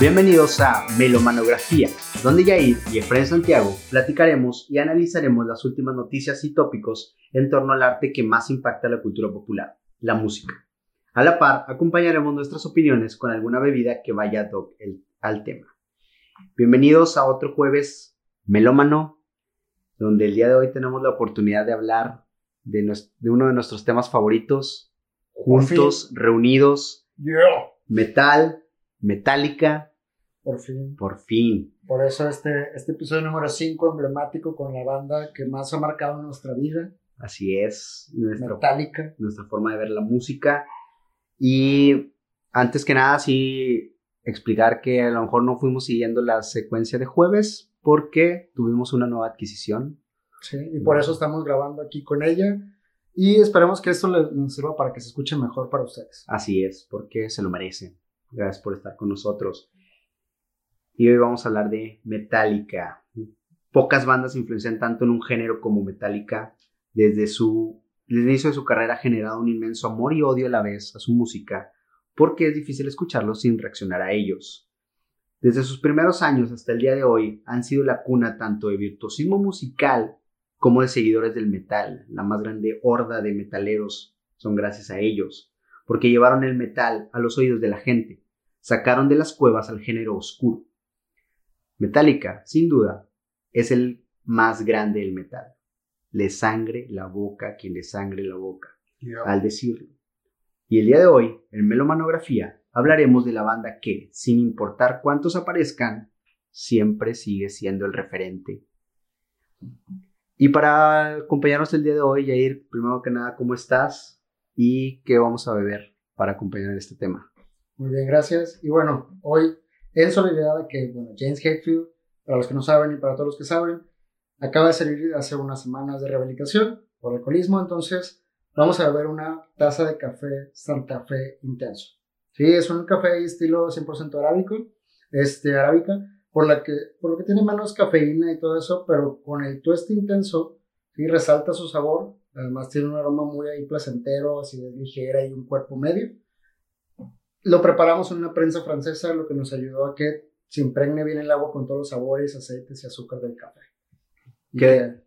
Bienvenidos a Melomanografía, donde Yair y Efraín Santiago platicaremos y analizaremos las últimas noticias y tópicos en torno al arte que más impacta la cultura popular, la música. A la par, acompañaremos nuestras opiniones con alguna bebida que vaya al tema. Bienvenidos a otro jueves melómano, donde el día de hoy tenemos la oportunidad de hablar de, uno de nuestros temas favoritos, juntos, reunidos, metal, metálica. Por fin. Por fin. Por eso este, este episodio número 5, emblemático con la banda que más ha marcado nuestra vida. Así es. Nuestra, metálica. Nuestra forma de ver la música. Y antes que nada, sí explicar que a lo mejor no fuimos siguiendo la secuencia de jueves porque tuvimos una nueva adquisición. Sí, y por eso estamos grabando aquí con ella. Y esperemos que esto les sirva para que se escuche mejor para ustedes. Así es, porque se lo merecen. Gracias por estar con nosotros. Y hoy vamos a hablar de Metallica. Pocas bandas influencian tanto en un género como Metallica. Desde su desde el inicio de su carrera ha generado un inmenso amor y odio a la vez a su música, porque es difícil escucharlos sin reaccionar a ellos. Desde sus primeros años hasta el día de hoy han sido la cuna tanto de virtuosismo musical como de seguidores del metal. La más grande horda de metaleros son gracias a ellos, porque llevaron el metal a los oídos de la gente, sacaron de las cuevas al género oscuro. Metallica, sin duda, es el más grande del metal le sangre la boca quien le sangre la boca, al decirlo. Y el día de hoy, en Melomanografía, hablaremos de la banda que, sin importar cuántos aparezcan, siempre sigue siendo el referente. Y para acompañarnos el día de hoy, Jair, primero que nada, ¿cómo estás? ¿Y qué vamos a beber para acompañar este tema? Muy bien, gracias. Y bueno, hoy, en solidaridad de que, bueno, James Hetfield, para los que no saben y para todos los que saben, acaba de salir hace unas semanas de rehabilitación por alcoholismo, entonces vamos a beber una taza de café Santa Fe intenso. Sí, es un café estilo 100% arábico, este, arábica, por, la que, por lo que tiene menos cafeína y todo eso, pero con el tueste intenso, sí, resalta su sabor, además tiene un aroma muy ahí placentero, así de ligera y un cuerpo medio. Lo preparamos en una prensa francesa, lo que nos ayudó a que se impregne bien el agua con todos los sabores, aceites y azúcar del café. Que,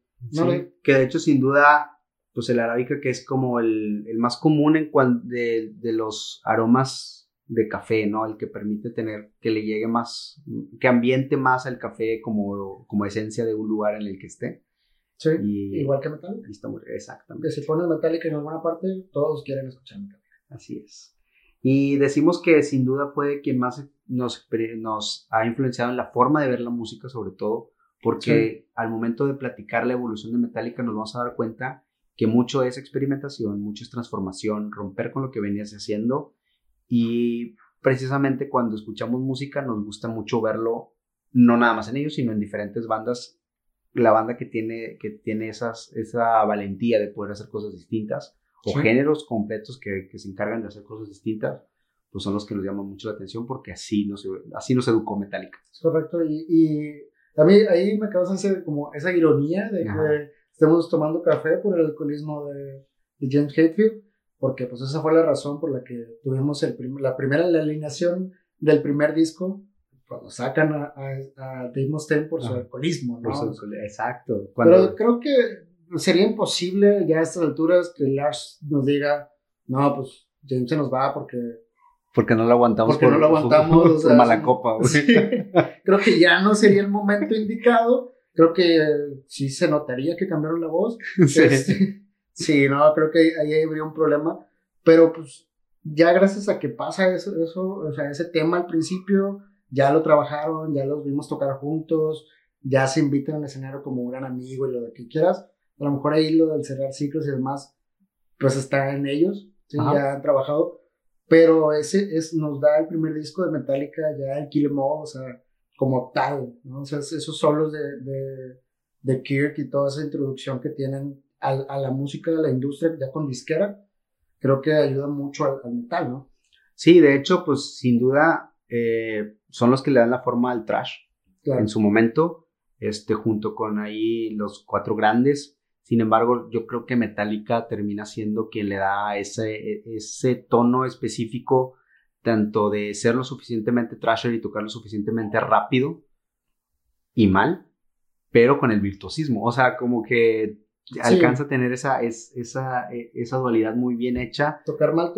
que de hecho, sin duda, pues el arábica que es como el, el más común en cuanto de, de, los aromas de café, ¿no? El que permite tener, que le llegue más, que ambiente más al café como, como esencia de un lugar en el que esté. Sí, igual que metálica. Exactamente. Que si pones metálica en alguna parte, todos quieren escuchar metálica. Así es. Y decimos que sin duda fue quien más nos, nos ha influenciado en la forma de ver la música, sobre todo, porque al momento de platicar la evolución de Metallica nos vamos a dar cuenta que mucho es experimentación, mucho es transformación, romper con lo que venías haciendo. Y precisamente cuando escuchamos música nos gusta mucho verlo no nada más en ellos, sino en diferentes bandas, la banda que tiene, que tiene esas, esa valentía de poder hacer cosas distintas o géneros completos que, que, se encargan de hacer cosas distintas, pues son los que nos llaman mucho la atención porque así nos, así nos educó Metallica. correcto, y, y a mí ahí me causa ese, como esa ironía de que estemos tomando café por el alcoholismo de, James Hetfield, porque pues esa fue la razón por la que tuvimos el la primera la alineación del primer disco, cuando sacan a, a, Dave Mustaine por su alcoholismo, ¿no? exacto. Pero creo que sería imposible ya a estas alturas que Lars nos diga, no, pues James se nos va porque porque no lo aguantamos. Porque no lo aguantamos. Por, mala copa. Creo que ya no sería el momento indicado. Creo que sí se notaría que cambiaron la voz. Sí. Este, sí, no, creo que ahí habría un problema. Pero pues ya gracias a que pasa eso, eso, o sea, ese tema al principio, ya lo trabajaron, ya los vimos tocar juntos, ya se invitan al escenario como un gran amigo y lo que quieras. A lo mejor ahí lo del cerrar ciclos y demás, pues está en ellos, ¿sí? ya han trabajado pero ese es, nos da el primer disco de Metallica, ya el Kill Em All, o sea, como tal, ¿no? O sea, esos solos de, de, de Kirk y toda esa introducción que tienen a, a, la música de la industria, ya con disquera, creo que ayuda mucho al, metal, ¿no? Sí, de hecho, pues sin duda eh, son los que le dan la forma al trash en su momento, este, junto con ahí los cuatro grandes. Sin embargo, yo creo que Metallica termina siendo quien le da ese, ese tono específico tanto de ser lo suficientemente trasher y tocar lo suficientemente rápido y mal, pero con el virtuosismo. O sea, como que alcanza a tener esa, es, esa, e, esa dualidad muy bien hecha. Tocar mal,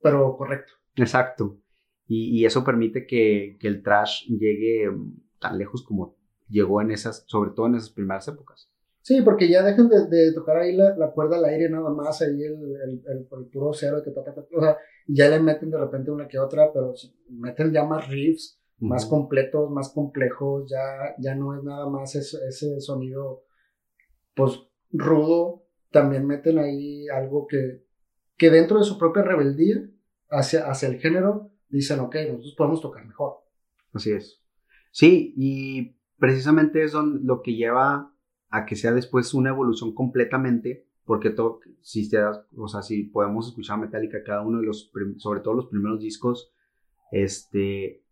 pero correcto. Exacto. Y, y eso permite que, que, el trash llegue tan lejos como llegó en esas, sobre todo en esas primeras épocas. Sí, porque ya dejan de, de tocar ahí la, la, cuerda al aire nada más, ahí el, el, el, el puro cero que toca, o sea, ya le meten de repente una que otra, pero meten ya más riffs, más completos, más complejos, ya, ya no es nada más ese, ese sonido, pues, rudo, también meten ahí algo que, que dentro de su propia rebeldía hacia, hacia el género, dicen, ok, nosotros podemos tocar mejor. Así es. Sí, y precisamente eso lo que lleva a que sea después una evolución completamente, porque todo, si te o sea, si podemos escuchar Metallica, cada uno de los, sobre todo los primeros discos, este,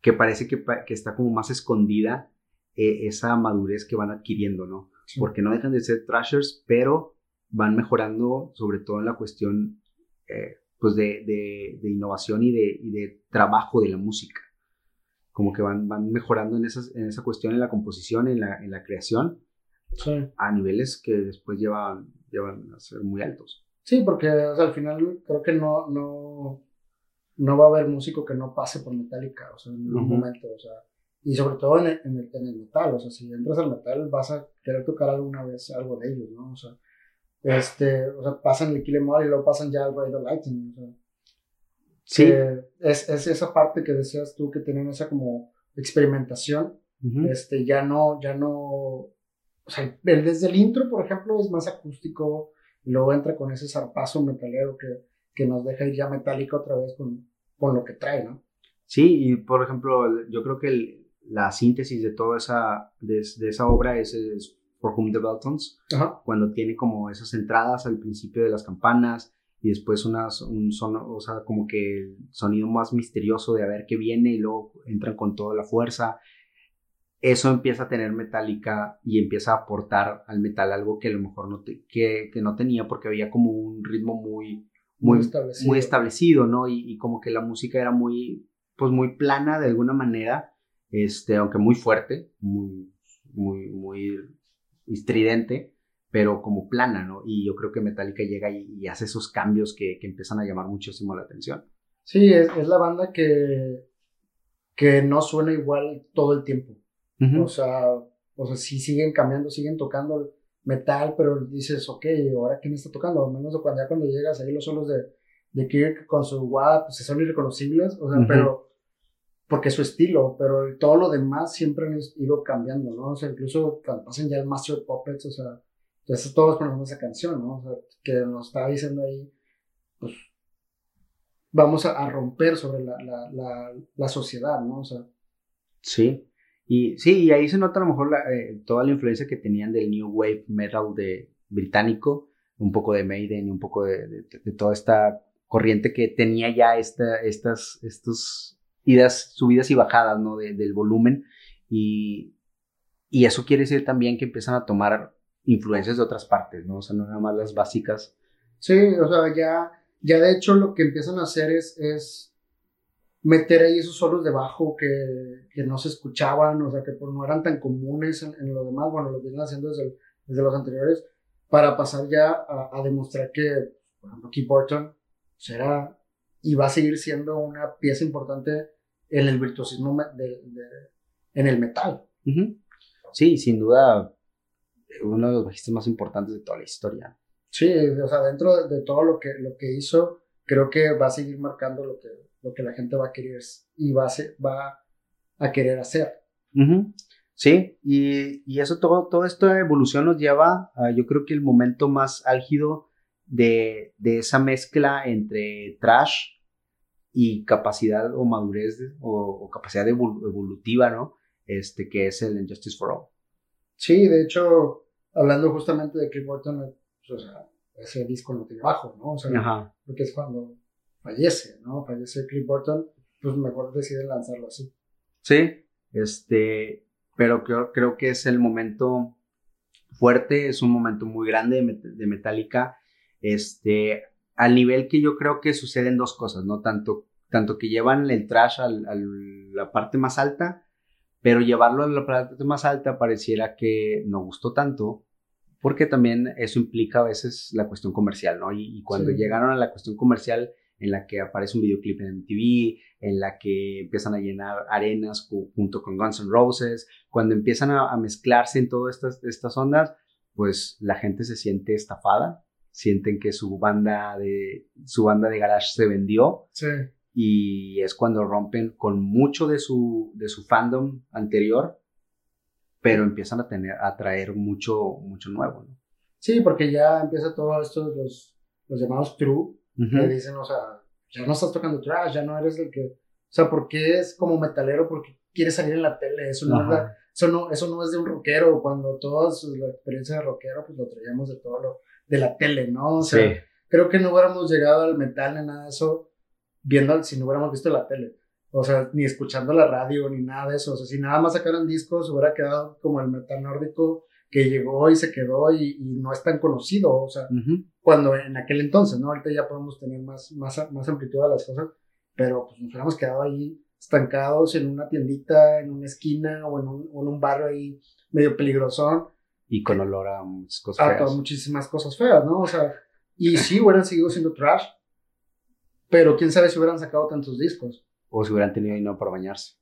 que parece que, que está como más escondida eh, esa madurez que van adquiriendo, ¿no? Porque no dejan de ser trashers, pero van mejorando sobre todo en la cuestión eh, pues de, de, de, innovación y de, y de trabajo de la música. Como que van, van mejorando en, esas, en esa cuestión, en la composición, en la, en la creación, sí. a niveles que después llevan, llevan a ser muy altos. Sí, porque o sea, al final creo que no, no, no va a haber músico que no pase por Metallica, o sea, en algún uh -huh. momento, o sea, y sobre todo en el, en, el, en el, metal, o sea, si entras al metal vas a querer tocar alguna vez algo de ellos, ¿no? O sea, este, o sea, pasan el Kill Em All y luego pasan ya al Radio Lightning, o sea, sí. es, es esa parte que decías tú que tienen esa como experimentación, uh -huh. este, ya no, ya no, o sea, desde el intro, por ejemplo, es más acústico, y luego entra con ese zarpazo metalero que que nos deja ir ya metálica otra vez con, con lo que trae, ¿no? Sí, y por ejemplo, yo creo que el, la síntesis de toda esa, de, de esa obra es, es, For Whom the Bell Tolls, cuando tiene como esas entradas al principio de las campanas y después unas, un son, o sea, como que el sonido más misterioso de a ver qué viene y luego entran con toda la fuerza. Eso empieza a tener metálica y empieza a aportar al metal algo que a lo mejor no, te, que, que no tenía porque había como un ritmo muy, muy, establecido. muy establecido, ¿no? Y, y, como que la música era muy, pues muy plana de alguna manera, este, aunque muy fuerte, muy, muy, muy estridente, pero como plana, ¿no? Y yo creo que Metallica llega y, y hace esos cambios que, que, empiezan a llamar muchísimo la atención. Sí, es, es, la banda que, que no suena igual todo el tiempo. Uh -huh. O sea, o sea, sí siguen cambiando, siguen tocando metal, pero dices, ok, ¿ahora quién está tocando? Al menos cuando, ya cuando llegas ahí los solos de, de Kirk con su WAP, pues son irreconocibles, o sea, uh -huh. pero porque es su estilo, pero todo lo demás siempre han ido cambiando, ¿no? O sea, incluso cuando pasan ya el Master Puppets, o sea, entonces todos conocemos esa canción, ¿no? O sea, que nos está diciendo ahí, pues, vamos a, a romper sobre la, la, la, la, sociedad, ¿no? O sea. Sí, y sí, y ahí se nota a lo mejor la, eh, toda la influencia que tenían del New Wave Metal de británico, un poco de Maiden y un poco de, de, de toda esta corriente que tenía ya esta, estas, estos idas, subidas y bajadas, ¿no? De, del volumen. Y, y eso quiere decir también que empiezan a tomar influencias de otras partes, ¿no? O sea, no nada más las básicas. Sí, o sea, ya, ya de hecho lo que empiezan a hacer es, es meter ahí esos solos de bajo que, que no se escuchaban, o sea, que pues no eran tan comunes en, en lo demás, bueno, lo vienen haciendo desde, desde los anteriores, para pasar ya a, a, demostrar que, por ejemplo, Keith Burton será y va a seguir siendo una pieza importante en el virtuosismo de, de, en el metal. Uh -huh. Sí, sin duda, uno de los bajistas más importantes de toda la historia. Sí, o sea, dentro de, de todo lo que, lo que hizo, creo que va a seguir marcando lo que, lo que la gente va a querer y va a, ser, va a querer hacer. Uh -huh. Sí, y, y, eso todo, toda esta evolución nos lleva a, yo creo que el momento más álgido de, de esa mezcla entre trash y capacidad o madurez de, o, o, capacidad evol evolutiva, ¿no? Este, que es el Injustice for All. Sí, de hecho, hablando justamente de Cliff Burton, pues, o sea, ese disco no tiene bajo, ¿no? O sea, Ajá. porque es cuando fallece, ¿no? Fallece Cliff Burton, pues mejor deciden lanzarlo así. Sí, este, pero creo, creo que es el momento fuerte, es un momento muy grande de, de Metallica, este, al nivel que yo creo que suceden dos cosas, ¿no? Tanto tanto que llevan el trash a la parte más alta, pero llevarlo a la parte más alta pareciera que no gustó tanto, porque también eso implica a veces la cuestión comercial, ¿no? Y, cuando llegaron a la cuestión comercial en la que aparece un videoclip en MTV, en la que empiezan a llenar arenas junto con Guns N' Roses, cuando empiezan a, mezclarse en todas estas, estas ondas, pues la gente se siente estafada, sienten que su banda de, su banda de garage se vendió. Sí. Y es cuando rompen con mucho de su, de su fandom anterior, pero empiezan a tener, a traer mucho, mucho nuevo, ¿no? Sí, porque ya empieza todo esto, los, los llamados true, que dicen, o sea, ya no estás tocando trash, ya no eres el que, o sea, porque es como metalero, porque quieres salir en la tele, eso no, es eso no, eso no es de un rockero, cuando toda la experiencia de rockero, pues lo traíamos de todo lo, de la tele, ¿no? O sea, creo que no hubiéramos llegado al metal ni nada de eso viendo, si no hubiéramos visto la tele. O sea, ni escuchando la radio, ni nada de eso. O sea, si nada más sacaran discos, hubiera quedado como el metal nórdico que llegó y se quedó y, no es tan conocido. O sea, cuando en aquel entonces, ¿no? Ahorita ya podemos tener más, más, más amplitud a las cosas, pero pues nos hubiéramos quedado ahí estancados en una tiendita, en una esquina o en un, en un barrio ahí medio peligrosón y con olor a muchas cosas feas. A muchísimas cosas feas, ¿no? O sea, y sí hubieran seguido siendo trash, pero quién sabe si hubieran sacado tantos discos. O si hubieran tenido dinero para bañarse.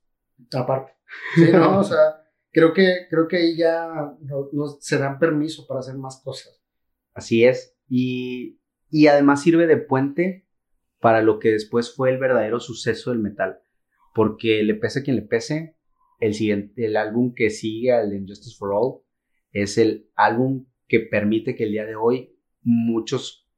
Aparte. Sí, no, o sea, creo que, creo que ahí ya nos, se dan permiso para hacer más cosas. Así es. Y, y además sirve de puente para lo que después fue el verdadero suceso del metal. Porque le pese a quien le pese, el, siguiente, el álbum que sigue al de Injustice for All es el álbum que permite que el día de hoy muchos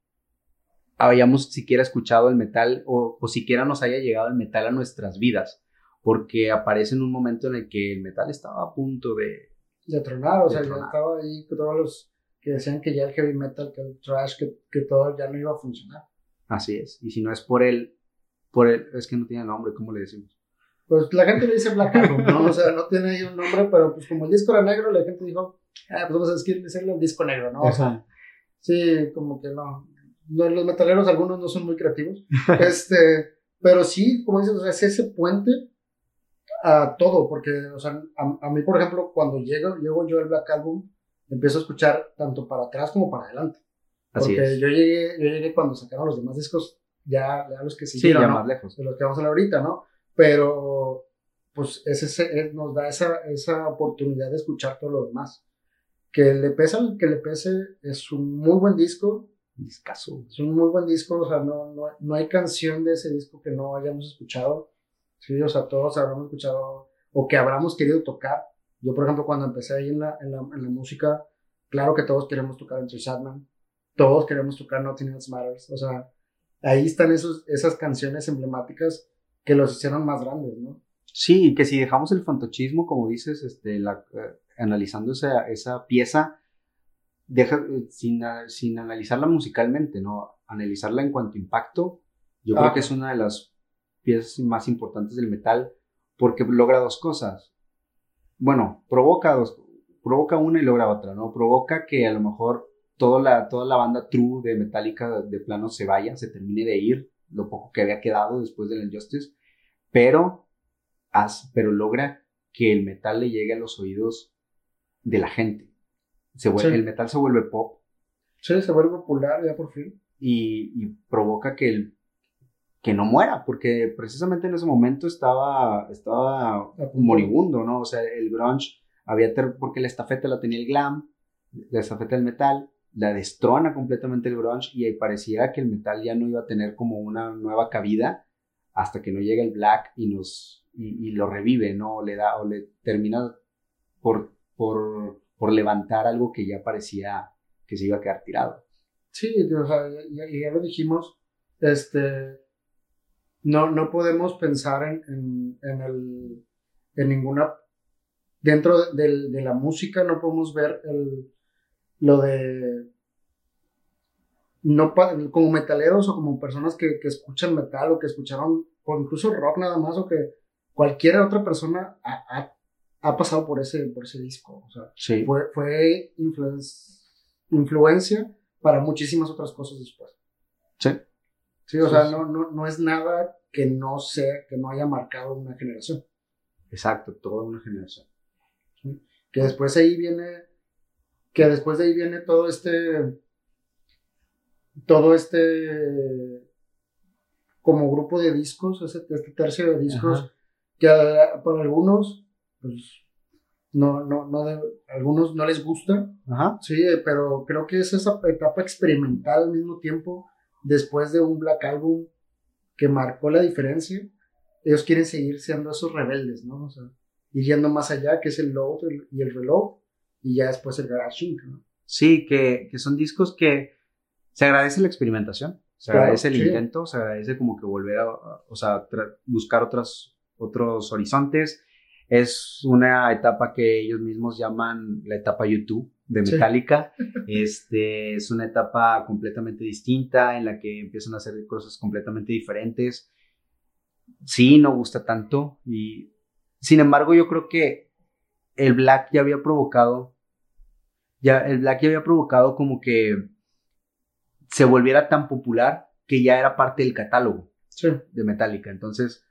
hayamos siquiera escuchado el metal o, siquiera nos haya llegado el metal a nuestras vidas, porque aparece en un momento en el que el metal estaba a punto de... De tronar, o sea, estaba ahí todos los que decían que ya el heavy metal, que el trash, que, que todo ya no iba a funcionar. Así es, y si no es por el, por el, es que no tiene nombre, ¿cómo le decimos? Pues la gente le dice Black Album, ¿no? O sea, no tiene ahí un nombre, pero pues como el disco era negro, la gente dijo, ah, pues vamos a decirle el disco negro, ¿no? O sea, sí, como que no. Los metaleros, algunos no son muy creativos. este, pero sí, como dices, o sea, es ese puente a todo, porque, o sea, a, mí, por ejemplo, cuando llego, llego yo al Black Album, empiezo a escuchar tanto para atrás como para adelante. Porque yo llegué, yo llegué cuando sacaron los demás discos, ya, ya los que siguieron, sí, ya más lejos. De los que vamos a hablar ahorita, ¿no? Pero, pues, ese, nos da esa, esa oportunidad de escuchar todo lo demás que le pese al que le pese, es un muy buen disco. Discaso. Es un muy buen disco, o sea, no, no, no, hay canción de ese disco que no hayamos escuchado. Sí, o sea, todos habremos escuchado o que habramos querido tocar. Yo, por ejemplo, cuando empecé ahí en la, en la, en la música, claro que todos queremos tocar Entre Sadman, todos queremos tocar Nothing Else Matters, o sea, ahí están esos, esas canciones emblemáticas que los hicieron más grandes, ¿no? Sí, que si dejamos el fantochismo, como dices, este, la, eh, analizando esa, esa pieza, deja, sin, sin, analizarla musicalmente, ¿no? Analizarla en cuanto a impacto, yo creo que es una de las piezas más importantes del metal porque logra dos cosas. Bueno, provoca dos, provoca una y logra otra, ¿no? Provoca que a lo mejor toda la, toda la banda true de Metallica de plano se vaya, se termine de ir, lo poco que había quedado después del Injustice, pero, pero logra que el metal le llegue a los oídos de la gente. Se vuelve, El metal se vuelve pop. Sí, se vuelve popular ya por fin. Y, provoca que, el, que no muera, porque precisamente en ese momento estaba, estaba moribundo, ¿no? O sea, el grunge había, porque la estafeta la tenía el glam, la estafeta del metal, la destrona completamente el grunge y pareciera que el metal ya no iba a tener como una nueva cabida hasta que no llega el black y nos y, y lo revive, ¿no? O le da o le termina por por, por levantar algo que ya parecía que se iba a quedar tirado. Sí, o sea, ya, ya lo dijimos, este, no, no podemos pensar en, en, el, en ninguna, dentro de, de, la música no podemos ver el, lo de, no como metaleros o como personas que, que escuchan metal o que escucharon, o incluso rock nada más, o que cualquier otra persona ha, ha pasado por ese, por ese disco. O sea, fue, fue influencia para muchísimas otras cosas después. Sí. Sí, o sea, no, no, no es nada que no sea, que no haya marcado una generación. Exacto, toda una generación. Que después ahí viene, que después de ahí viene todo este, todo este, como grupo de discos, este, este tercio de discos, que para algunos, pues, no, no, no, algunos no les gusta, Ajá. sí, pero creo que es esa etapa experimental al mismo tiempo, después de un Black Album que marcó la diferencia, ellos quieren seguir siendo esos rebeldes, ¿no? O sea, ir yendo más allá, que es el load y el reloj, y ya después el garage ¿no? Sí, que, que son discos que se agradece la experimentación, se agradece el intento, se agradece como que volver a, o sea, buscar otros horizontes. Es una etapa que ellos mismos llaman la etapa YouTube de Metallica. Este, es una etapa completamente distinta en la que empiezan a hacer cosas completamente diferentes. Sí, no gusta tanto y sin embargo yo creo que el Black ya había provocado ya el Black ya había provocado como que se volviera tan popular que ya era parte del catálogo de Metallica. Entonces,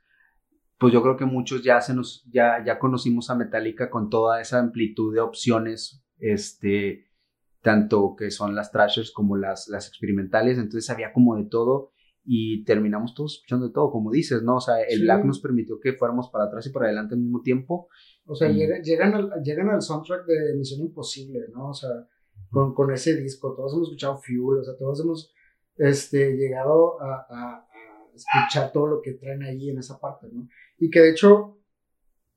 pues yo creo que muchos ya se nos ya ya conocimos a Metallica con toda esa amplitud de opciones este tanto que son las trashers como las, las experimentales, entonces había como de todo y terminamos todos escuchando de todo, como dices, ¿no? O sea, el Black nos permitió que fuéramos para atrás y para adelante al mismo tiempo. O sea, llegan, al, llegan al soundtrack de Misión Imposible, ¿no? O sea, con, con, ese disco, todos hemos escuchado Fuel, o sea, todos hemos este, llegado a, a, escuchar todo lo que traen ahí en esa parte, ¿no? Y que de hecho,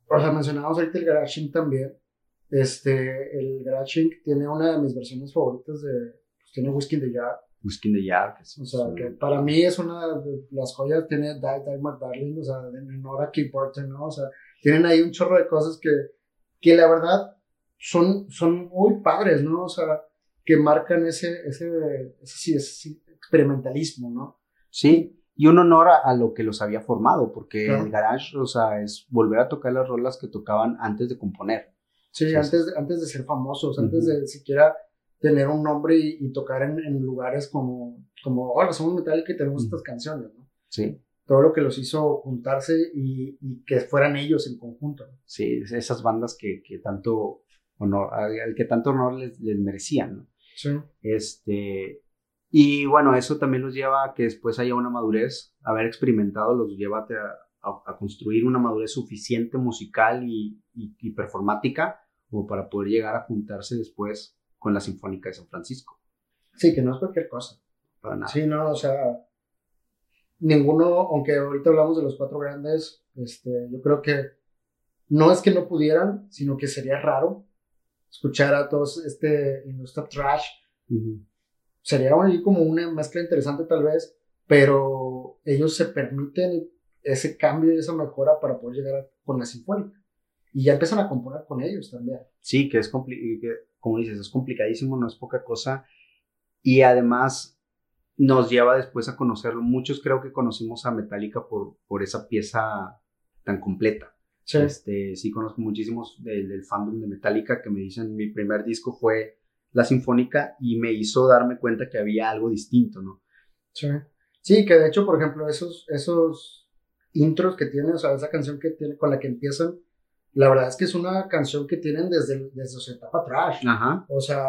o sea, mencionamos ahorita el Garage también, este, el Garage tiene una de mis versiones favoritas de, pues tiene Whiskey in the Jar. Whiskey in the Jar. o sea, que para mí es una de las joyas, tiene Die, Die Darling, o sea, en honor a Keith Burton, ¿no? O sea, tienen ahí un chorro de cosas que, que la verdad son, son muy padres, ¿no? O sea, que marcan ese, ese, ese, ese experimentalismo, ¿no? Sí, y un honor a, lo que los había formado, porque el garage, o sea, es volver a tocar las rolas que tocaban antes de componer. Sí, antes, de, antes de ser famosos, antes de siquiera tener un nombre y, tocar en, lugares como, como, hola, somos Metallica y tenemos estas canciones, ¿no? Sí. Todo lo que los hizo juntarse y, que fueran ellos en conjunto. Sí, esas bandas que, que tanto honor, al que tanto honor les, les merecían, ¿no? Sí. Este, y bueno, eso también los lleva a que después haya una madurez, haber experimentado los lleva a, a, construir una madurez suficiente musical y, y, performática como para poder llegar a juntarse después con la Sinfónica de San Francisco. Sí, que no es cualquier cosa. Para nada. Sí, no, o sea, ninguno, aunque ahorita hablamos de los cuatro grandes, este, yo creo que no es que no pudieran, sino que sería raro escuchar a todos este industria trash. Sería como una mezcla interesante tal vez, pero ellos se permiten ese cambio y esa mejora para poder llegar con la sinfónica. Y ya empiezan a componer con ellos también. Sí, que es como dices, es complicadísimo, no es poca cosa. Y además nos lleva después a conocerlo. Muchos creo que conocimos a Metallica por, por esa pieza tan completa. Sí. Este, sí conozco muchísimos del, del fandom de Metallica que me dicen mi primer disco fue la sinfónica y me hizo darme cuenta que había algo distinto, ¿no? Sí. Sí, que de hecho, por ejemplo, esos, esos intros que tiene, o sea, esa canción que tiene, con la que empiezan, la verdad es que es una canción que tienen desde, desde su etapa trash. Ajá. O sea,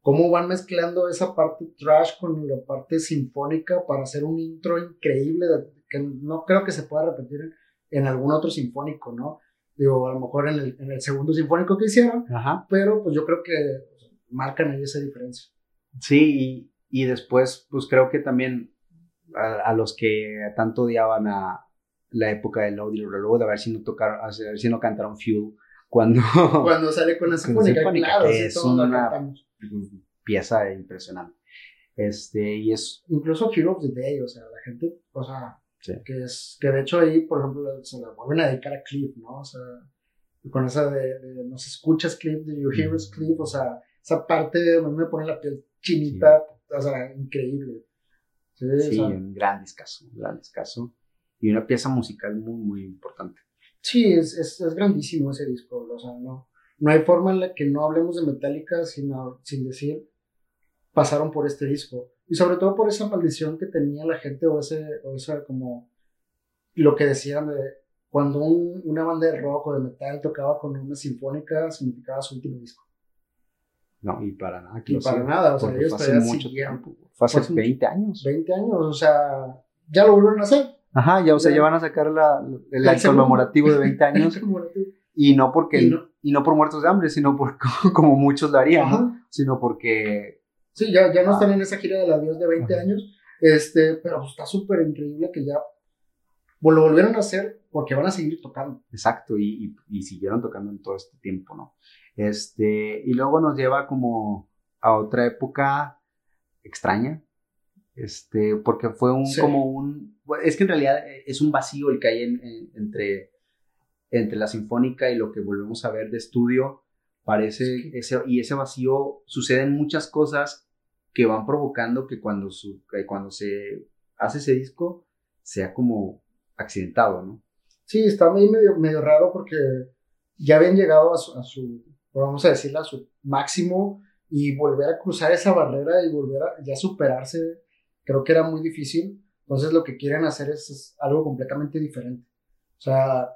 cómo van mezclando esa parte trash con la parte sinfónica para hacer un intro increíble que no creo que se pueda repetir en, algún otro sinfónico, ¿no? Digo, a lo mejor en el, en el segundo sinfónico que hicieron, Ajá. pero pues yo creo que marcan ahí esa diferencia. Sí, y, y después, pues creo que también a, a, los que tanto odiaban a, la época del y Reload, a ver si no tocaron, a ver si no cantaron Fuel cuando... Cuando sale con la sinfónica, claro, es una pieza impresionante. Este, y es... Incluso Hero of the Day, o sea, la gente, o sea, que es, que de hecho ahí, por ejemplo, se la vuelven a dedicar a Cliff, ¿no? O sea, con esa de, de nos escuchas Cliff, de Your Heroes Cliff, o sea, esa parte me pone la piel chinita, o sea, increíble. Sí, sí un gran discazo, un gran discazo y una pieza musical muy, muy importante. Sí, es, es, es, grandísimo ese disco, o sea, no, no hay forma en la que no hablemos de Metallica sin, sin decir, pasaron por este disco. Y sobre todo por esa maldición que tenía la gente o ese, o esa como lo que decían de cuando una banda de rock o de metal tocaba con una sinfónica significaba su último disco. No, y para nada. y para nada, o sea, ellos fue hace mucho tiempo. Fue hace 20 años. 20 años, o sea, ya lo volvieron a hacer. Ajá, ya, o sea, ya, van a sacar la, el acto conmemorativo de 20 años. y no porque, y no, por muertos de hambre, sino por como muchos lo harían, sino porque... Sí, ya, ya no están en esa gira del adiós de 20 años, este, pero está súper increíble que ya lo volvieron a hacer porque van a seguir tocando. Exacto, y, y, y, siguieron tocando en todo este tiempo, ¿no? Este, y luego nos lleva como a otra época extraña, este, porque fue un, como un, es que en realidad es un vacío el que hay entre, entre la sinfónica y lo que volvemos a ver de estudio, parece, ese, y ese vacío suceden muchas cosas que van provocando que cuando, su, cuando se hace ese disco sea como accidentado, ¿no? Sí, está medio, medio raro porque ya habían llegado a su vamos a decirle, a su máximo y volver a cruzar esa barrera y volver a superarse, creo que era muy difícil. Entonces lo que quieren hacer es, algo completamente diferente. O sea,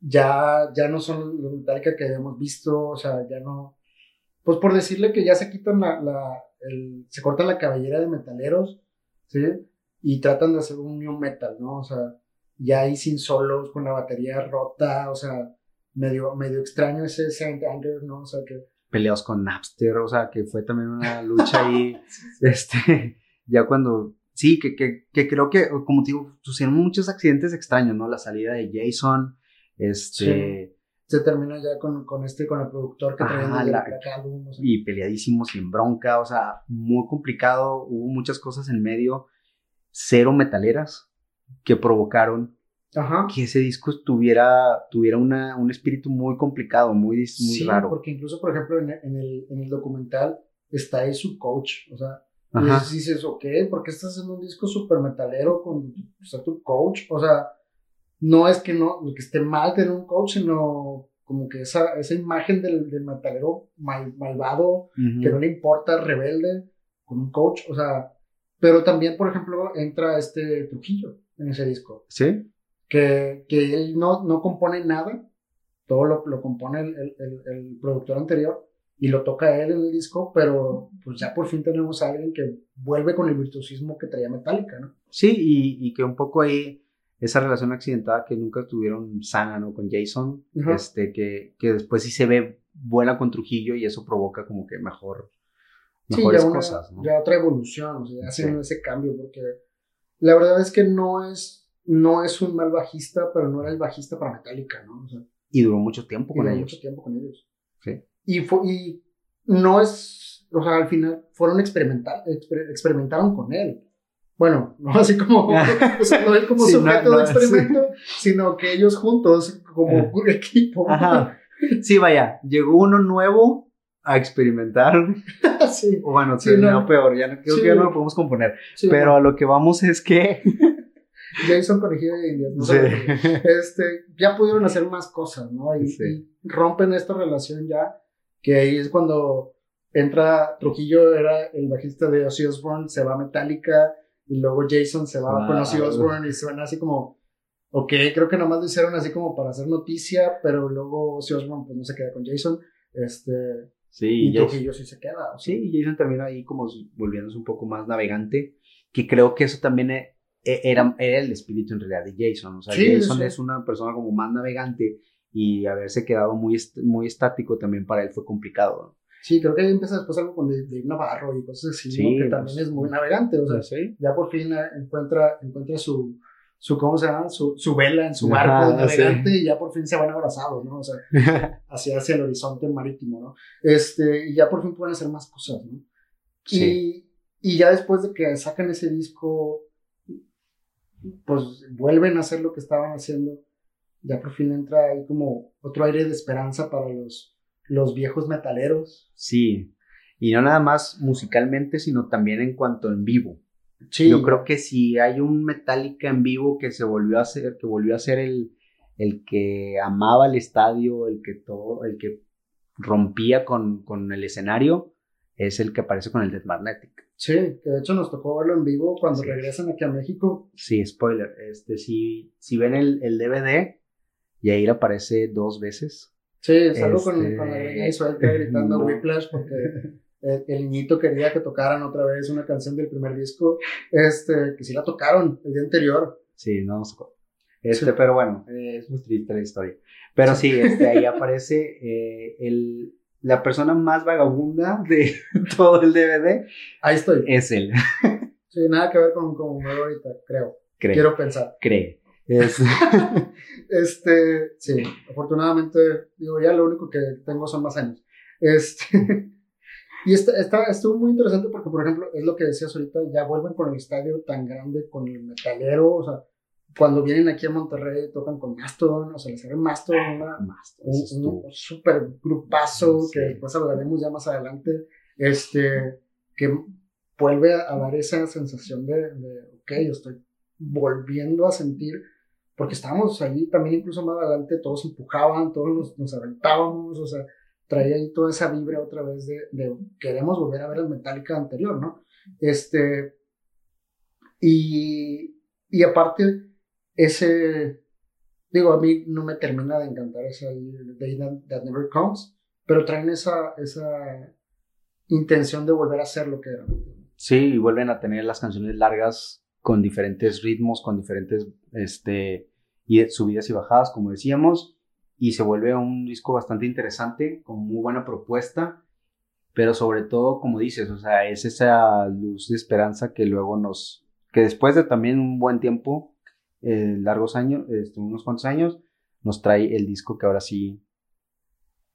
ya, ya no son los Metallica que hemos visto, o sea, ya no... Pues por decirle que ya se quitan la, la se cortan la cabellera de metaleros, ¿sí? Y tratan de hacer un new metal, ¿no? O sea, ya ahí sin solos, con la batería rota, o sea, medio, medio extraño ese Saint Anger, ¿no? O sea, que... Peleados con Napster, o sea, que fue también una lucha ahí, este, ya cuando, sí, que, que, que, creo que, como te digo, sucedieron muchos accidentes extraños, ¿no? La salida de Jason, este... Se termina ya con, con este, con el productor que traía la, Y peleadísimos, sin bronca, o sea, muy complicado, hubo muchas cosas en medio, cero metaleras que provocaron que ese disco tuviera, tuviera una, un espíritu muy complicado, muy, muy sí, raro. porque incluso, por ejemplo, en, en, el, en el documental está ahí su coach, o sea, y dices, ok, ¿por qué estás haciendo un disco súper metalero con está tu coach? O sea, no es que no, que esté mal tener un coach, sino como que esa, esa imagen del, del metalero malvado, que no le importa, rebelde, con un coach, o sea, pero también, por ejemplo, entra este Trujillo en ese disco. Sí que, que él no, no compone nada, todo lo, lo compone el, el, el, productor anterior y lo toca él en el disco, pero pues ya por fin tenemos a alguien que vuelve con el virtuosismo que traía Metallica, ¿no? Sí, y, y que un poco ahí esa relación accidentada que nunca tuvieron sana, ¿no? Con Jason, este, que, que después sí se ve buena con Trujillo y eso provoca como que mejor, mejores sí, ya cosas, ¿no? Ya otra evolución, o sea, hacen ese cambio, porque la verdad es que no es no es un mal bajista, pero no era el bajista para Metallica, ¿no? y duró mucho tiempo con duró ellos. mucho tiempo con ellos. Sí. Y, y no es, o sea, al final fueron experimentar, experimentaron con él. Bueno, no así como, o sea, no él como sujeto de experimento, sino que ellos juntos, como un equipo. Ajá. Sí, vaya, llegó uno nuevo a experimentar. sí. Bueno, terminó peor, ya no, creo que ya no lo podemos componer. Pero a lo que vamos es que Jason corregido de indias, ¿no? Este, ya pudieron hacer más cosas, ¿no? Y, rompen esta relación ya, que ahí es cuando entra Trujillo, era el bajista de Ozzy Osbourne, se va a Metallica, y luego Jason se va con Ozzy Osbourne y suena así como, ok, creo que nomás lo hicieron así como para hacer noticia, pero luego Ozzy Osbourne pues no se queda con Jason, este... Sí, y Trujillo sí se queda. Sí, Jason termina ahí como volviéndose un poco más navegante, que creo que eso también e, era, el espíritu en realidad de Jason. O sea, Jason es una persona como más navegante y haberse quedado muy, muy estático también para él fue complicado. Sí, creo que ahí empieza después algo con Dave Navarro y cosas así, que también pues, es muy navegante. O sea, ya por fin eh, encuentra, encuentra su, su, ¿cómo se llama? Su, su vela en su barco de navegante y ya por fin se van abrazados, ¿no? O sea, hacia, hacia el horizonte marítimo, ¿no? Este, y ya por fin pueden hacer más cosas, ¿no? Y, y ya después de que sacan ese disco pues vuelven a hacer lo que estaban haciendo. Ya por fin entra ahí como otro aire de esperanza para los, los viejos metaleros. Sí, y no nada más musicalmente, sino también en cuanto en vivo. Sí. Yo creo que si hay un Metallica en vivo que se volvió a hacer, que volvió a ser el, el que amaba el estadio, el que todo, el que rompía con, con el escenario, es el que aparece con el Dead Magnetic. Sí, que de hecho nos tocó verlo en vivo cuando regresan aquí a México. Sí, spoiler. Este, si, si ven el, el DVD, Yair aparece dos veces. Sí, salgo con, con, la y este, suelta gritando Whiplash porque el, el, niñito quería que tocaran otra vez una canción del primer disco, este, que sí la tocaron el día anterior. Sí, no nos tocó. Este, pero bueno, es muy triste la historia. Pero sí, este, ahí aparece eh, el, la persona más vagabunda de todo el DVD. Ahí estoy. Es él. Sí, nada que ver con, con ahorita, creo. Quiero pensar. Cree. este, sí, afortunadamente, digo, ya lo único que tengo son más años. Este, y está, está, estuvo muy interesante porque, por ejemplo, es lo que decías ahorita, ya vuelven con el estadio tan grande, con el metalero, o sea, cuando vienen aquí a Monterrey tocan con Mastodon, o sea, les sale Mastodon, una, un, un super grupazo que después hablaremos ya más adelante, este, que vuelve a, dar esa sensación de, de, ok, yo estoy volviendo a sentir, porque estábamos ahí también incluso más adelante, todos empujaban, todos nos, nos aventábamos, o sea, traía ahí toda esa vibra otra vez de, queremos volver a ver el Metallica anterior, ¿no? Este, y, y aparte, ese, digo, a mí no me termina de encantar esa Day That Never Comes, pero traen esa, esa intención de volver a hacer lo que era. Sí, y vuelven a tener las canciones largas con diferentes ritmos, con diferentes este, subidas y bajadas, como decíamos, y se vuelve un disco bastante interesante, con muy buena propuesta, pero sobre todo, como dices, o sea, es esa luz de esperanza que luego nos, que después de también un buen tiempo, eh, largos años, este, unos cuantos años, nos trae el disco que ahora sí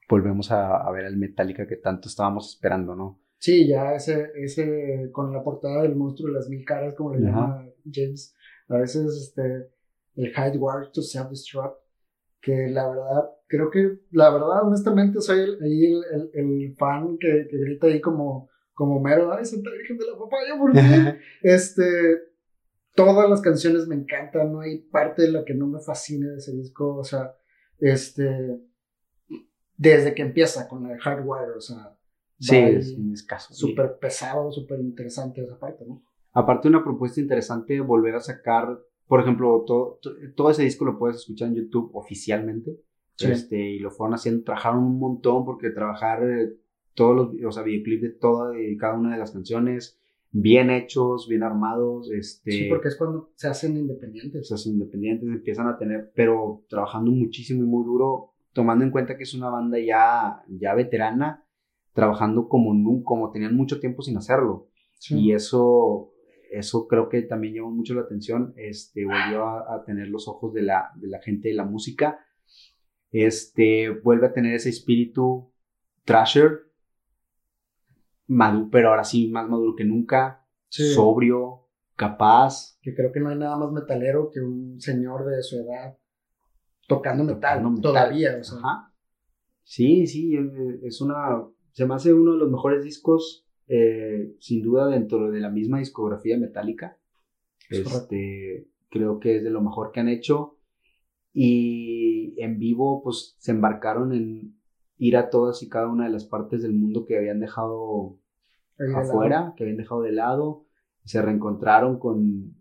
volvemos a, ver el Metallica que tanto estábamos esperando, ¿no? Sí, ya ese, ese con la portada del monstruo de las mil caras, como le llama James, a veces este, el Hide War to Self-Destruct, que la verdad, creo que, la verdad, honestamente, soy el, el, el, fan que, que, grita ahí como, como mero, ay, Santa Virgen de la Papaya, ¿por qué? este, todas las canciones me encantan, no hay parte de la que no me fascine de ese disco, o sea, este, desde que empieza con la de Hardwire, o sea, sí, es escaso. Súper pesado, súper interesante esa parte, ¿no? Aparte una propuesta interesante, volver a sacar, por ejemplo, todo, todo ese disco lo puedes escuchar en YouTube oficialmente, este, y lo fueron haciendo, trabajaron un montón porque trabajar eh, todos los, o sea, videoclips de toda y cada una de las canciones, bien hechos, bien armados. Este, sí, porque es cuando se hacen independientes. Se hacen independientes, empiezan a tener, pero trabajando muchísimo y muy duro, tomando en cuenta que es una banda ya, ya veterana, trabajando como, como tenían mucho tiempo sin hacerlo. Y eso, eso creo que también llamó mucho la atención, este, volvió a, tener los ojos de la, de la gente de la música, este, vuelve a tener ese espíritu trasher, maduro, pero ahora sí más maduro que nunca, sobrio, capaz. Que creo que no hay nada más metalero que un señor de su edad tocando metal, todavía. O sea. Sí, sí, es una, se me hace uno de los mejores discos, eh, sin duda, dentro de la misma discografía metálica. Este, creo que es de lo mejor que han hecho. Y en vivo, pues se embarcaron en ir a todas y cada una de las partes del mundo que habían dejado afuera, que habían dejado de lado, se reencontraron con,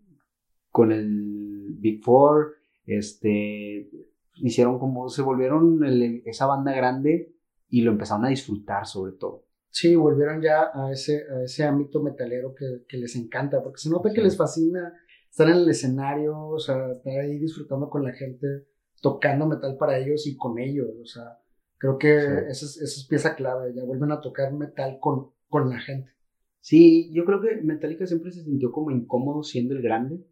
con el Big Four, este, hicieron como, se volvieron esa banda grande y lo empezaron a disfrutar sobre todo. Sí, volvieron ya a ese, a ese ámbito metalero que, que les encanta, porque se nota que les fascina estar en el escenario, o sea, estar ahí disfrutando con la gente, tocando metal para ellos y con ellos, o sea, creo que esa, es, esa es pieza clave, ya vuelven a tocar metal con, con la gente. Sí, yo creo que Metallica siempre se sintió como incómodo siendo el grande.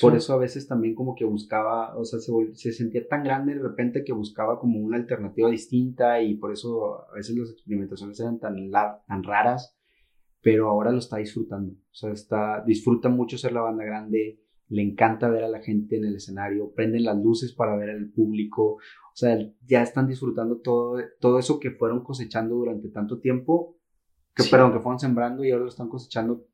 Por eso a veces también como que buscaba, o sea, se, se, sentía tan grande de repente que buscaba como una alternativa distinta y por eso a veces las experimentaciones eran tan, tan raras, pero ahora lo está disfrutando. O sea, está, disfruta mucho ser la banda grande, le encanta ver a la gente en el escenario, prenden las luces para ver al público, o sea, ya están disfrutando todo, todo eso que fueron cosechando durante tanto tiempo, que, perdón, que fueron sembrando y ahora lo están cosechando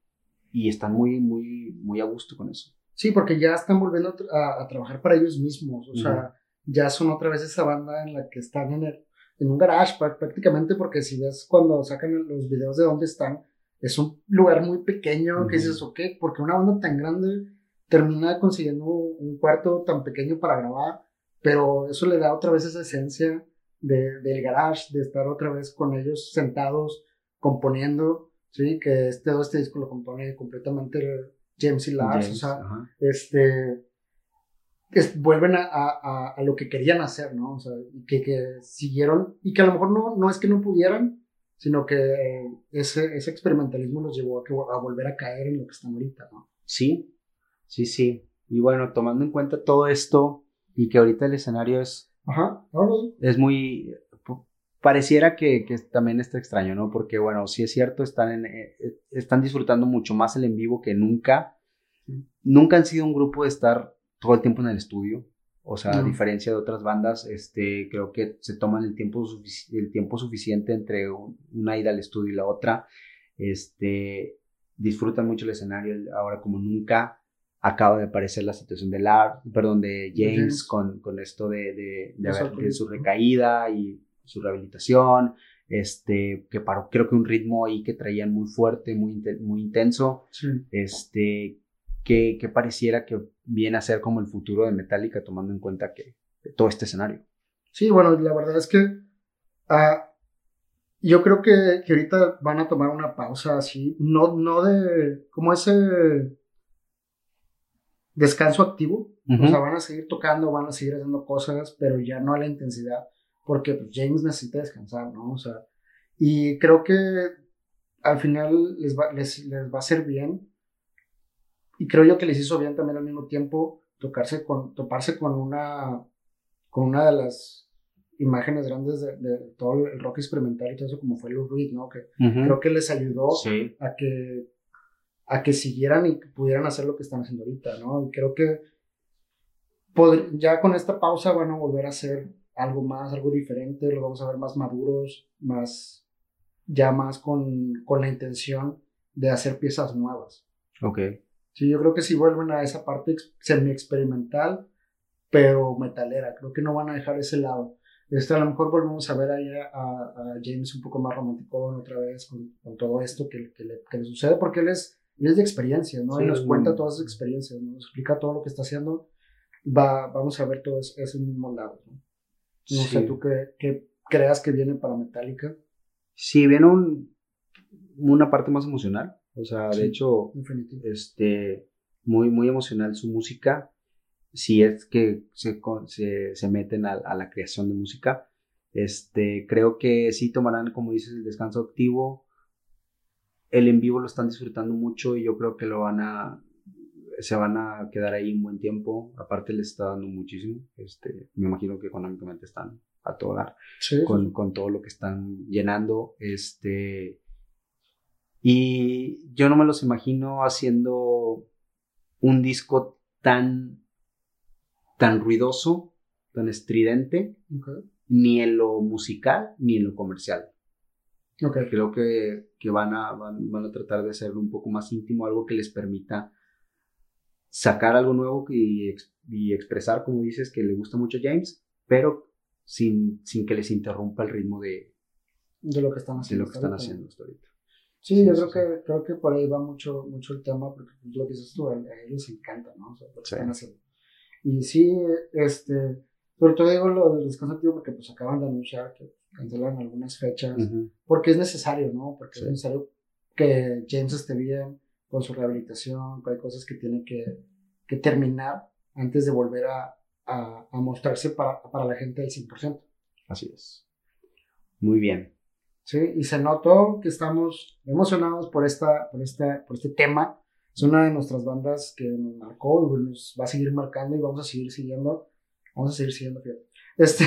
y están muy, muy, muy a gusto con eso. Sí, porque ya están volviendo a, trabajar para ellos mismos, o sea, ya son otra vez esa banda en la que están en el, en un garage prácticamente, porque si ves cuando sacan los videos de dónde están, es un lugar muy pequeño que dices, ok, porque una banda tan grande termina consiguiendo un cuarto tan pequeño para grabar, pero eso le da otra vez esa esencia de, del garage, de estar otra vez con ellos sentados, componiendo, ¿sí? Que este, este disco lo compone completamente James y Lars, o sea, este, vuelven a, a, a, lo que querían hacer, ¿no? O sea, que, que siguieron, y que a lo mejor no, no es que no pudieran, sino que ese, ese experimentalismo los llevó a, a volver a caer en lo que están ahorita, ¿no? Sí, sí, sí. Y bueno, tomando en cuenta todo esto y que ahorita el escenario es, Ajá, es muy, pareciera que, que, también está extraño, ¿no? Porque bueno, sí es cierto, están, en, eh, están disfrutando mucho más el en vivo que nunca. Nunca han sido un grupo de estar todo el tiempo en el estudio. O sea, a diferencia de otras bandas, este, creo que se toman el tiempo, el tiempo suficiente entre una ida al estudio y la otra. Este, disfrutan mucho el escenario ahora como nunca. Acaba de aparecer la situación de Lars, perdón, de James con, con esto de, de, de, su recaída y su rehabilitación. Este, que paró, creo que un ritmo ahí que traían muy fuerte, muy, muy intenso. Este, que, que, pareciera que viene a ser como el futuro de Metallica, tomando en cuenta que todo este escenario. Sí, bueno, la verdad es que uh, yo creo que, que, ahorita van a tomar una pausa así, no, no de como ese descanso activo, o sea, van a seguir tocando, van a seguir haciendo cosas, pero ya no a la intensidad, porque pues, James necesita descansar, ¿no? O sea, y creo que al final les va, les, les va a hacer bien y creo yo que les hizo bien también al mismo tiempo tocarse con, toparse con una, con una de las imágenes grandes de, de todo el rock experimental y todo eso, como fue Lou Reed, ¿no? Que creo que les ayudó a que a que siguieran y pudieran hacer lo que están haciendo ahorita, ¿no? Y creo que ya con esta pausa van a volver a hacer algo más, algo diferente, lo vamos a ver más maduros, más, ya más con, con la intención de hacer piezas nuevas. Ok. Sí, yo creo que sí vuelven a esa parte semi-experimental, pero metalera. Creo que no van a dejar ese lado. Este, a lo mejor volvemos a ver ahí a, James un poco más romántico otra vez con, con todo esto que, que, le, que, le, sucede, porque él es, él es de experiencia, ¿no? y nos cuenta todas sus experiencias, nos explica todo lo que está haciendo. Va, vamos a ver todo ese, ese mismo lado, ¿no? No sé tú qué, qué, creas que viene para Metallica. Sí, viene un, una parte más emocional. O sea, de hecho, este, muy, muy emocional su música. Si es que se, se, meten a, la creación de música. Este, creo que sí tomarán, como dices, el descanso activo. El en vivo lo están disfrutando mucho y yo creo que lo van a, se van a quedar ahí un buen tiempo. Aparte les está dando muchísimo. Este, me imagino que económicamente están a todo dar con, con, todo lo que están llenando. Este, y yo no me los imagino haciendo un disco tan, tan ruidoso, tan estridente, ni en lo musical ni en lo comercial. Creo que, que van, a, van, a tratar de hacerlo un poco más íntimo, algo que les permita sacar algo nuevo y, y expresar, como dices, que le gusta mucho a James, pero sin, sin que les interrumpa el ritmo de, de lo que están haciendo, de lo que están haciendo hasta ahorita. Sí, yo creo, que, creo que por ahí va mucho, mucho el tema, porque pues, lo que dices tú, a, ellos les encanta, ¿no? O sea, lo que están haciendo. Y sí, este, sobre todo digo lo del descanso activo porque pues acaban de anunciar que cancelan algunas fechas, porque es necesario, ¿no? Porque es necesario que James esté bien con su rehabilitación, hay cosas que tiene que, que terminar antes de volver a, a, a mostrarse para, para la gente al 100%. Así es. Muy bien. ¿sí? Y se notó que estamos emocionados por, esta, por, esta, por este tema. Es una de nuestras bandas que nos marcó y nos va a seguir marcando y vamos a seguir siguiendo. Vamos a seguir siguiendo, Este.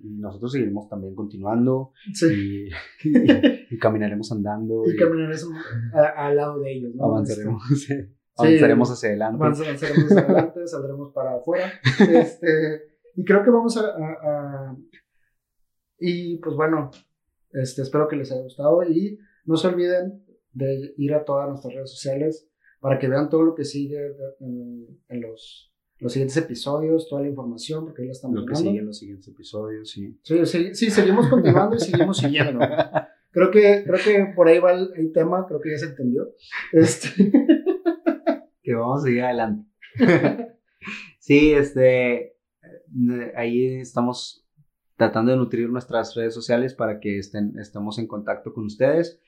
Y nosotros seguiremos también continuando sí. y, caminaremos andando. Y, caminaremos al lado de ellos. ¿no? Avanzaremos, este, avanzaremos hacia adelante. Avanzaremos hacia adelante, saldremos para afuera. Este, y creo que vamos a, a, a, Y pues bueno, este, espero que les haya gustado y no se olviden de ir a todas nuestras redes sociales para que vean todo lo que sigue en, los, los siguientes episodios, toda la información, porque ahí la estamos Lo que dando. sigue en los siguientes episodios, sí. Sí, sí, sí, seguimos continuando y seguimos siguiendo. Creo que, creo que por ahí va el, el tema, creo que ya se entendió. Este, Que vamos a seguir adelante. sí, este. eh, Ahí estamos tratando de nutrir nuestras redes sociales para que estén, estemos en contacto con ustedes.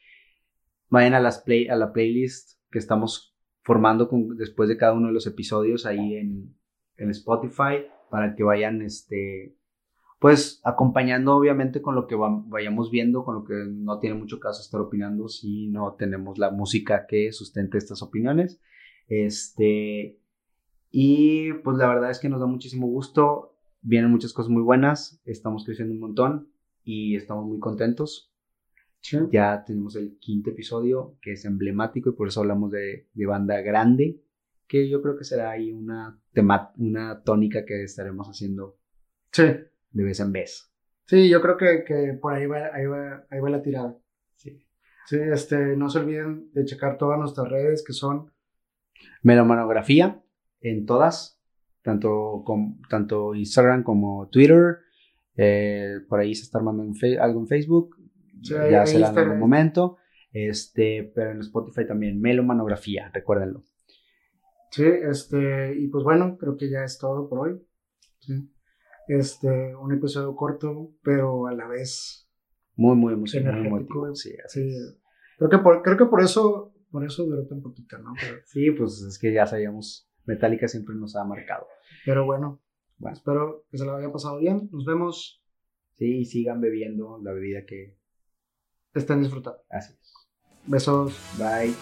Vayan a, las play, a la playlist que estamos formando con- después de cada uno de los episodios ahí en, en Spotify para que vayan, este, pues acompañando obviamente con lo que va- vayamos viendo, con lo que no tiene mucho caso estar opinando si no tenemos la música que sustente estas opiniones. Este, y pues la verdad es que nos da muchísimo gusto, vienen muchas cosas muy buenas, estamos creciendo un montón y estamos muy contentos. Ya tenemos el quinto episodio que es emblemático y por eso hablamos de, de banda grande, que yo creo que será ahí una, tema, una tónica que estaremos haciendo sí, de vez en vez. sí, yo creo que, que por ahí va, ahí, va, ahí va la tirada. Sí. Sí, este, no se olviden de checar todas nuestras redes que son Melomanografía en todas, tanto, con, tanto Instagram como Twitter. eh, por ahí se está armando algo en Facebook. Sí, ya será en algún momento. Este, pero en Spotify también, Melomanografía, recuérdenlo. Sí, este, y pues bueno, creo que ya es todo por hoy. Sí. Este, un episodio corto, pero a la vez, Muy, muy emocionante. Muy emotivo. Sí, así sí. Creo que por, creo que por eso, por eso duró tan poquito, ¿no? Pero, Sí, pues es que ya sabíamos, Metallica siempre nos ha marcado. pero bueno, Bueno. espero que se lo haya pasado bien. Nos vemos, Sí, y sigan bebiendo la bebida que estén disfrutando. así es. Besos. Bye.